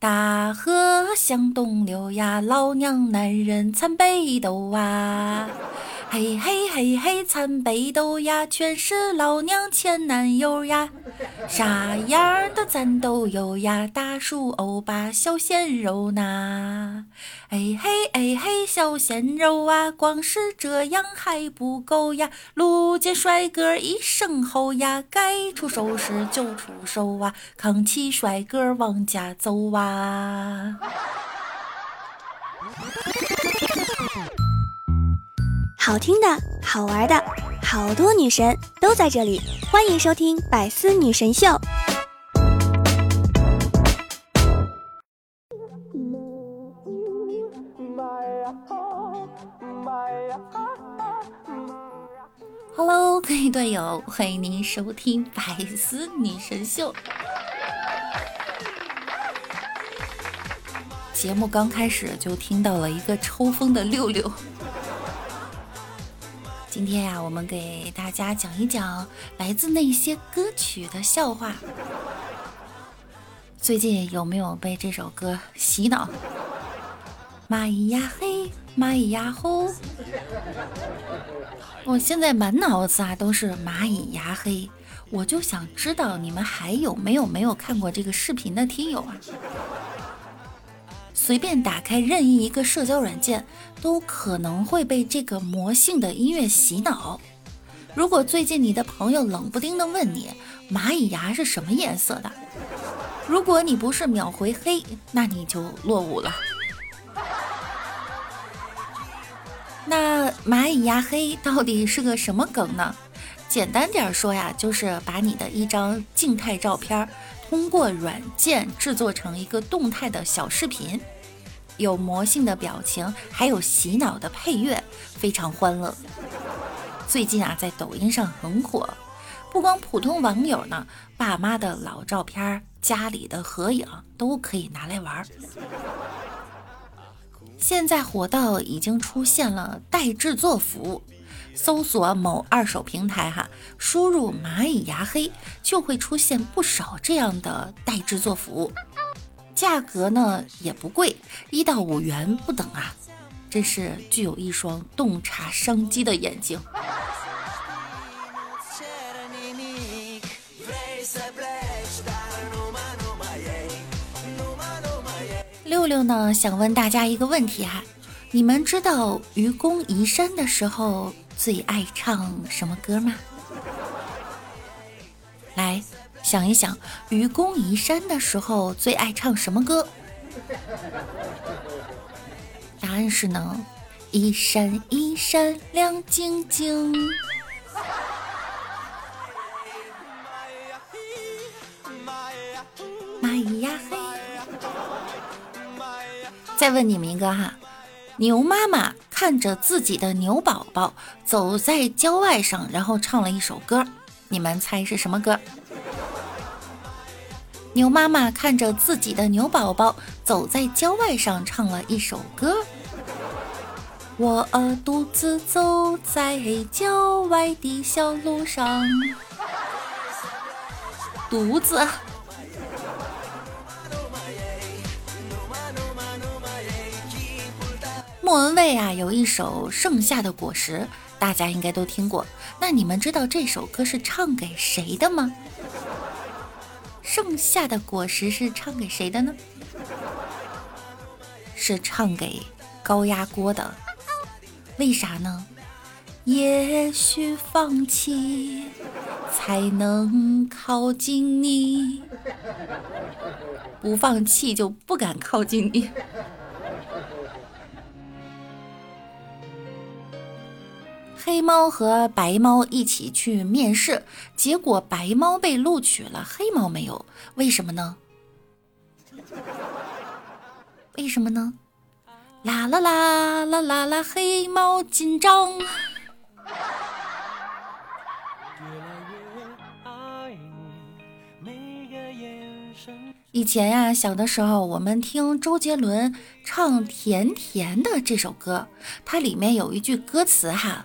大河向东流呀，老娘男人参北斗啊。嘿嘿嘿嘿，参北斗呀，全是老娘前男友呀，啥样的咱都有呀，大叔、欧巴、小鲜肉呐。哎嘿哎嘿，小鲜肉啊，光是这样还不够呀，路见帅哥一声吼呀，该出手时就出手啊，扛起帅哥往家走啊。好听的，好玩的，好多女神都在这里，欢迎收听《百思女神秀》。Hello，各位队友，欢迎您收听《百思女神秀》。节目刚开始就听到了一个抽风的六六。今天呀，我们给大家讲一讲来自那些歌曲的笑话。最近有没有被这首歌洗脑？蚂蚁呀嘿，蚂蚁呀吼，我现在满脑子啊都是蚂蚁呀嘿，我就想知道你们还有没有没有看过这个视频的听友啊？随便打开任意一个社交软件，都可能会被这个魔性的音乐洗脑。如果最近你的朋友冷不丁的问你蚂蚁牙是什么颜色的，如果你不是秒回黑，那你就落伍了。那蚂蚁牙黑到底是个什么梗呢？简单点说呀，就是把你的一张静态照片。通过软件制作成一个动态的小视频，有魔性的表情，还有洗脑的配乐，非常欢乐。最近啊，在抖音上很火，不光普通网友呢，爸妈的老照片、家里的合影都可以拿来玩。现在火到已经出现了代制作服务。搜索某二手平台，哈，输入“蚂蚁牙黑”就会出现不少这样的代制作服务，价格呢也不贵，一到五元不等啊，真是具有一双洞察商机的眼睛。六六呢，想问大家一个问题哈，你们知道愚公移山的时候？最爱唱什么歌吗？来想一想，愚公移山的时候最爱唱什么歌？答案是呢，一闪一闪亮晶晶。蚂蚁呀嘿！再问你们一个哈。牛妈妈看着自己的牛宝宝走在郊外上，然后唱了一首歌，你们猜是什么歌？牛妈妈看着自己的牛宝宝走在郊外上，唱了一首歌。我独自走在郊外的小路上，独自。莫文蔚啊，有一首《盛夏的果实》，大家应该都听过。那你们知道这首歌是唱给谁的吗？《盛夏的果实》是唱给谁的呢？是唱给高压锅的。为啥呢？也许放弃才能靠近你，不放弃就不敢靠近你。黑猫和白猫一起去面试，结果白猫被录取了，黑猫没有，为什么呢？为什么呢？啦啦啦啦啦啦，黑猫紧张。以前呀，小的时候我们听周杰伦唱《甜甜的》这首歌，它里面有一句歌词哈。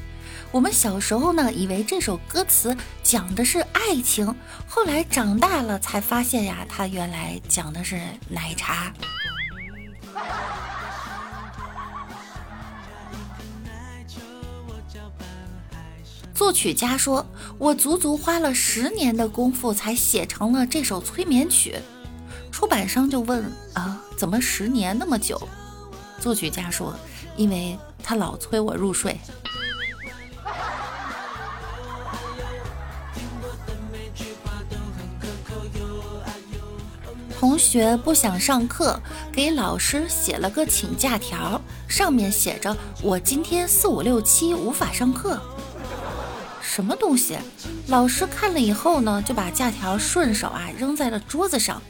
我们小时候呢，以为这首歌词讲的是爱情，后来长大了才发现呀，它原来讲的是奶茶。作曲家说：“我足足花了十年的功夫才写成了这首催眠曲。”出版商就问：“啊，怎么十年那么久？”作曲家说。因为他老催我入睡。同学不想上课，给老师写了个请假条，上面写着：“我今天四五六七无法上课。”什么东西？老师看了以后呢，就把假条顺手啊扔在了桌子上。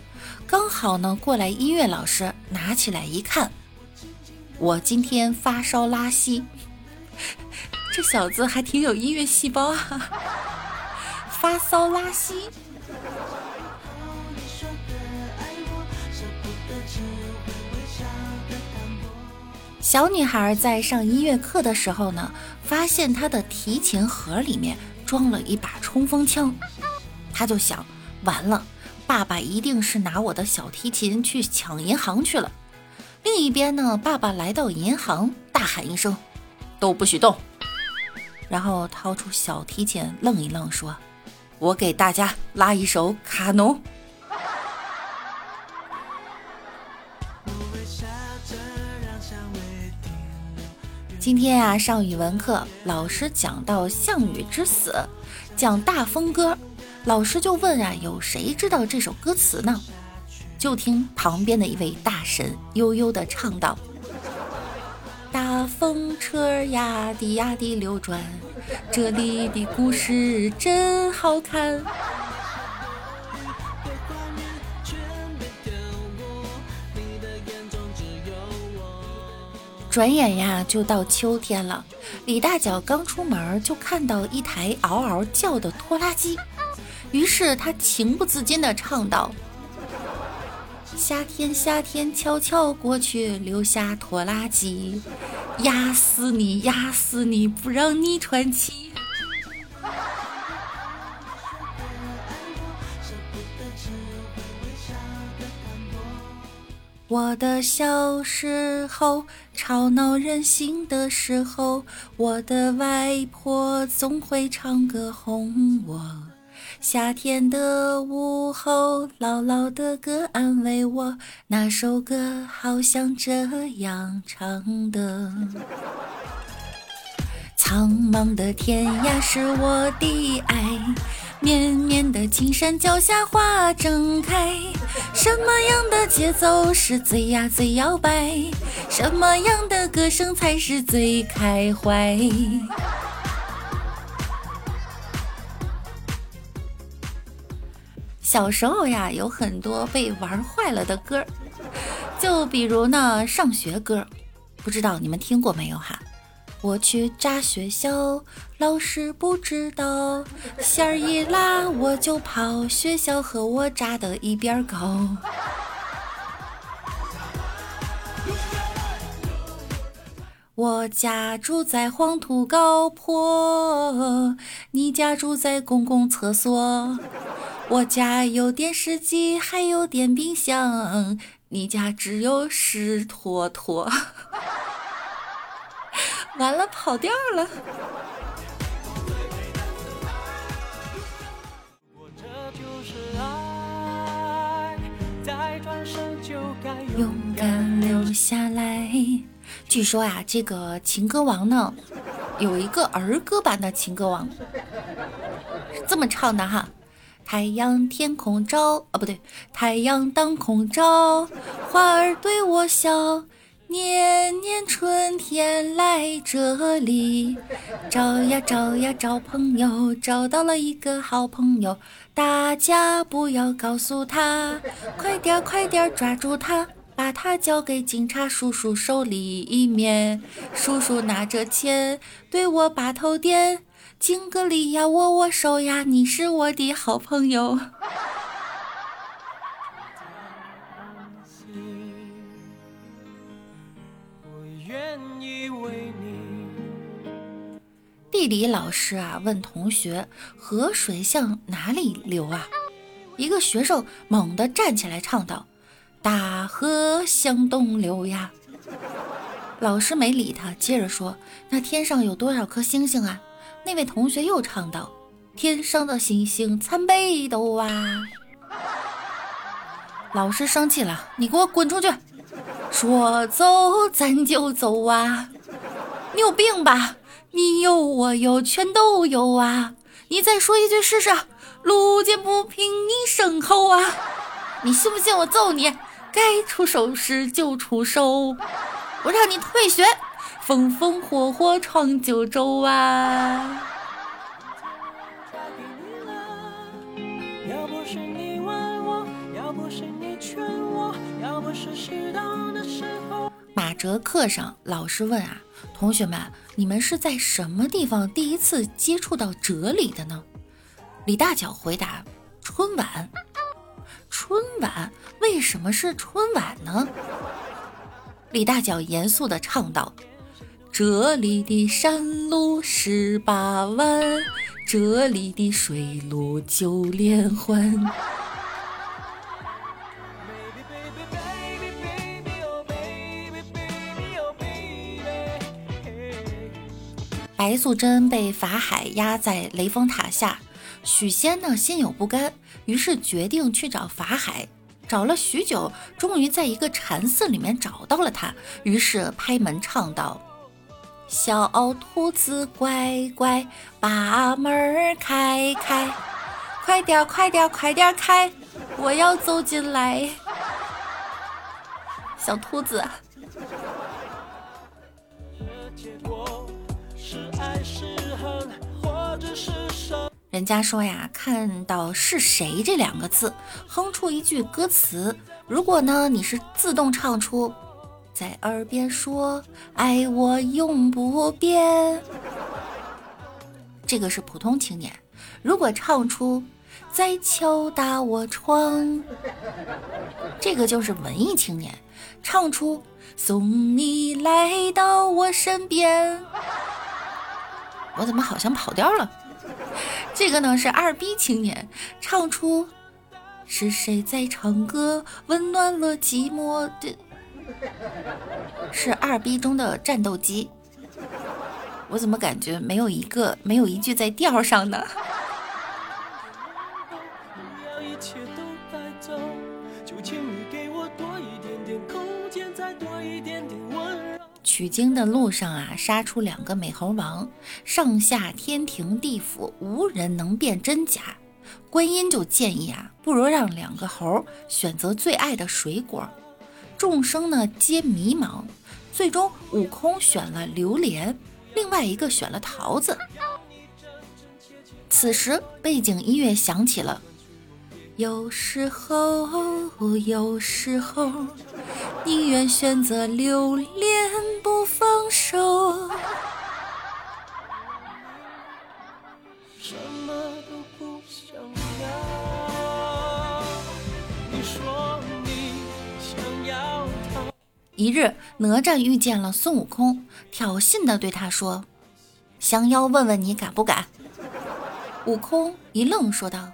刚好呢，过来音乐老师拿起来一看。我今天发烧拉稀，这小子还挺有音乐细胞啊！发烧拉稀。小女孩在上音乐课的时候呢，发现她的提琴盒里面装了一把冲锋枪，她就想：完了，爸爸一定是拿我的小提琴去抢银行去了。另一边呢，爸爸来到银行，大喊一声：“都不许动！”然后掏出小提琴，愣一愣，说：“我给大家拉一首卡农。”今天啊，上语文课，老师讲到项羽之死，讲大风歌，老师就问啊，有谁知道这首歌词呢？就听旁边的一位大神悠悠地唱道：“大风车呀滴呀滴流转，这里的故事真好看。”转眼呀，就到秋天了。李大脚刚出门，就看到一台嗷嗷叫的拖拉机，于是他情不自禁地唱道。夏天，夏天悄悄过去，留下拖拉机，压死你，压死你，不让你喘气。我的小时候，吵闹任性的时候，我的外婆总会唱歌哄我。夏天的午后，姥姥的歌安慰我。那首歌好像这样唱的：苍茫的天涯是我的爱，绵绵的青山脚下花正开。什么样的节奏是最呀最摇摆？什么样的歌声才是最开怀？小时候呀，有很多被玩坏了的歌，就比如呢，上学歌，不知道你们听过没有哈？我去炸学校，老师不知道，线儿一拉我就跑，学校和我炸的一边高。我家住在黄土高坡，你家住在公共厕所。我家有电视机，还有电冰箱，你家只有湿坨坨。完了，跑调了。勇敢留下来。据说呀，这个情歌王呢，有一个儿歌版的情歌王，是这么唱的哈。太阳天空照，啊不对，太阳当空照，花儿对我笑，年年春天来这里，找呀找呀找朋友，找到了一个好朋友，大家不要告诉他，快点快点抓住他，把他交给警察叔叔手里一面。叔叔拿着钱对我把头点，敬个礼呀，握握手呀，你是我的好朋友。地理老师啊，问同学：“河水向哪里流啊？”一个学生猛地站起来唱道：“大河向东流呀！”老师没理他，接着说：“那天上有多少颗星星啊？”那位同学又唱道：“天上的星星参北斗啊！”老师生气了：“你给我滚出去！”说走咱就走啊！你有病吧？你有我有全都有啊！你再说一句试试。路见不平一声吼啊！你信不信我揍你？该出手时就出手，我让你退学！风风火火闯九州啊！马哲课上，老师问啊，同学们，你们是在什么地方第一次接触到哲理的呢？李大脚回答：春晚。春晚为什么是春晚呢？李大脚严肃地唱道：这里的山路十八弯，这里的水路九连环。白素贞被法海压在雷峰塔下，许仙呢心有不甘，于是决定去找法海。找了许久，终于在一个禅寺里面找到了他，于是拍门唱道：“小兔子乖乖，把门开开，快点快点快点开，我要走进来。”小兔子。是爱是恨或者是人家说呀，看到是谁这两个字，哼出一句歌词。如果呢，你是自动唱出，在耳边说爱我永不变，这个是普通青年。如果唱出在敲打我窗，这个就是文艺青年。唱出送你来到我身边，我怎么好像跑调了？这个呢是二逼青年唱出，是谁在唱歌温暖了寂寞的？是二逼中的战斗机。我怎么感觉没有一个没有一句在调上呢？取经的路上啊，杀出两个美猴王，上下天庭地府无人能辨真假。观音就建议啊，不如让两个猴选择最爱的水果。众生呢皆迷茫，最终悟空选了榴莲，另外一个选了桃子。此时背景音乐响起了。有时候，有时候，宁愿选择榴莲手。什么都不想要。你说你想要逃。一日，哪吒遇见了孙悟空，挑衅的对他说：“降妖问问你敢不敢？”悟空一愣，说道。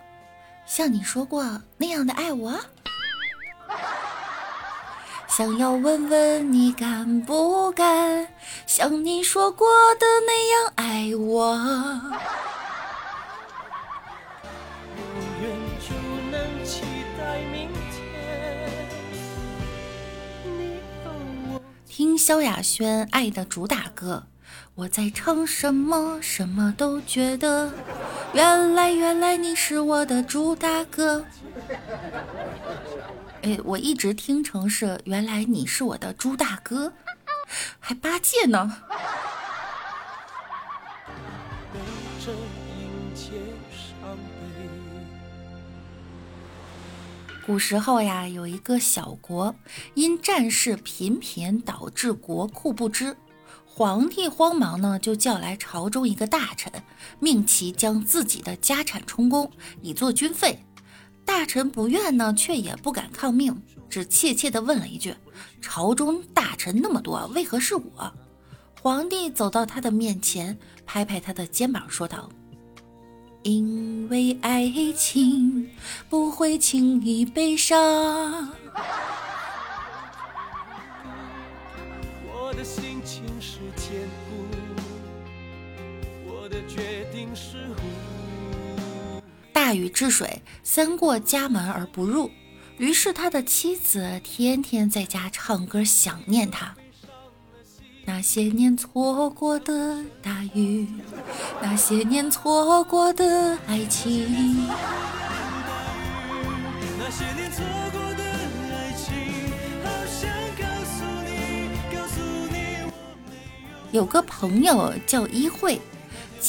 像你说过那样的爱我，想要问问你敢不敢像你说过的那样爱我。听萧亚轩《爱的主打歌》。我在唱什么？什么都觉得。原来，原来你是我的主打歌。我一直听成是原来你是我的猪大哥，还八戒呢。古时候呀，有一个小国，因战事频频导致国库不支，皇帝慌忙呢，就叫来朝中一个大臣，命其将自己的家产充公，以作军费。大臣不愿呢，却也不敢抗命，只怯怯地问了一句：“朝中大臣那么多，为何是我？”皇帝走到他的面前，拍拍他的肩膀，说道。因为爱情不会轻易悲伤。我的决定是无大禹治水，三过家门而不入，于是他的妻子天天在家唱歌想念他。那些年错过的大雨，那些年错过的爱情。有个朋友叫一慧，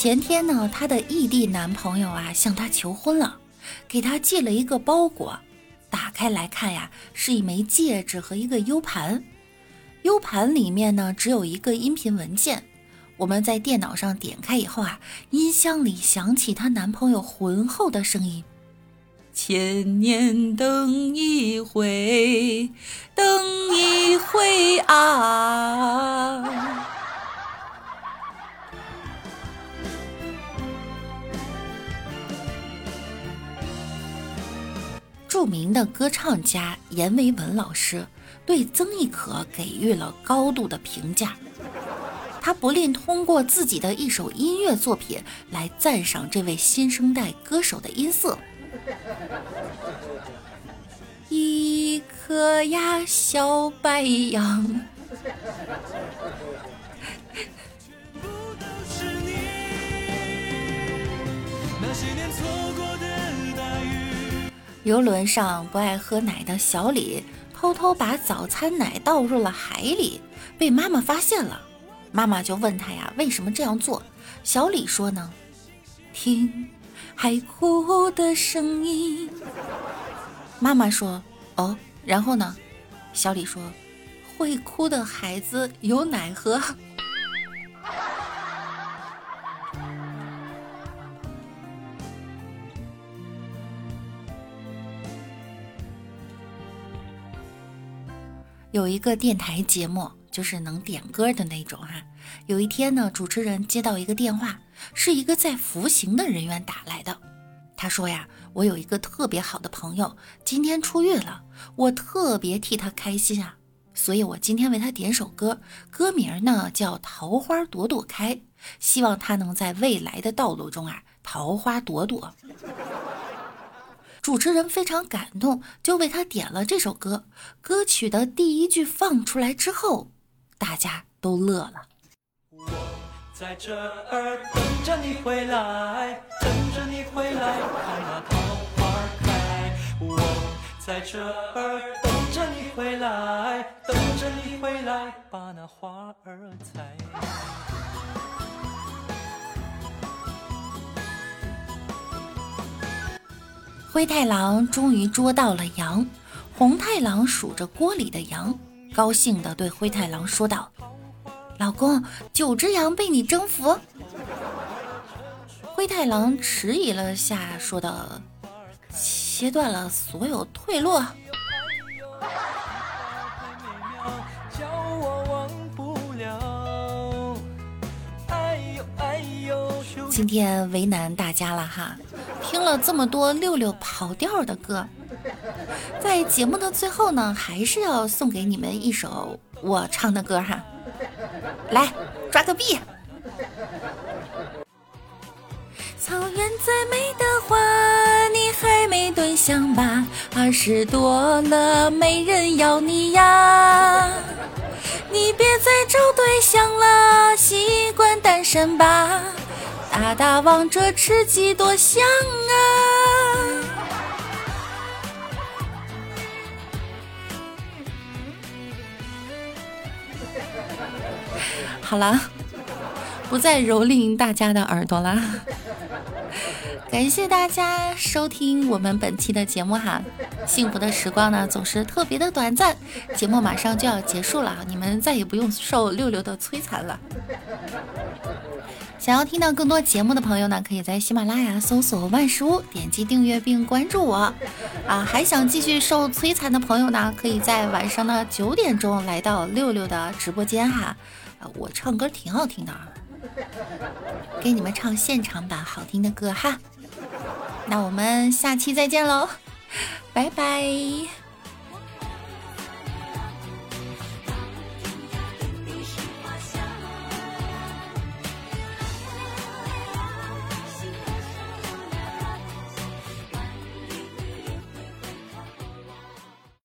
前天呢，她的异地男朋友啊向她求婚了，给她寄了一个包裹，打开来看呀，是一枚戒指和一个 U 盘。U 盘里面呢只有一个音频文件，我们在电脑上点开以后啊，音箱里响起她男朋友浑厚的声音：“千年等一回，等一回啊。”著名的歌唱家阎维文老师。对曾轶可给予了高度的评价，他不吝通过自己的一首音乐作品来赞赏这位新生代歌手的音色。一颗呀小白杨。那些年错游轮上不爱喝奶的小李。偷偷把早餐奶倒入了海里，被妈妈发现了。妈妈就问他呀，为什么这样做？小李说呢，听海哭的声音。妈妈说，哦，然后呢？小李说，会哭的孩子有奶喝。有一个电台节目，就是能点歌的那种哈。有一天呢，主持人接到一个电话，是一个在服刑的人员打来的。他说呀：“我有一个特别好的朋友，今天出狱了，我特别替他开心啊，所以我今天为他点首歌，歌名呢叫《桃花朵朵开》，希望他能在未来的道路中啊，桃花朵朵。”主持人非常感动，就为他点了这首歌。歌曲的第一句放出来之后，大家都乐了。我在这儿等着你回来，等着你回来，看那桃花开。我在这儿等着你回来，等着你回来，把那花儿采。灰太狼终于捉到了羊，红太狼数着锅里的羊，高兴地对灰太狼说道：“老公，九只羊被你征服。”灰太狼迟疑了下，说道：“切断了所有退路。”今天为难大家了哈。听了这么多六六跑调的歌，在节目的最后呢，还是要送给你们一首我唱的歌哈。来，抓个币。草原再美的花，你还没对象吧？二十多了，没人要你呀。你别再找对象了，习惯单身吧。打打王者吃鸡多香啊！好了，不再蹂躏大家的耳朵啦。感谢大家收听我们本期的节目哈。幸福的时光呢总是特别的短暂，节目马上就要结束了，你们再也不用受六六的摧残了。想要听到更多节目的朋友呢，可以在喜马拉雅搜索万事屋，点击订阅并关注我。啊，还想继续受摧残的朋友呢，可以在晚上的九点钟来到六六的直播间哈。啊，我唱歌挺好听的，给你们唱现场版好听的歌哈。那我们下期再见喽，拜拜。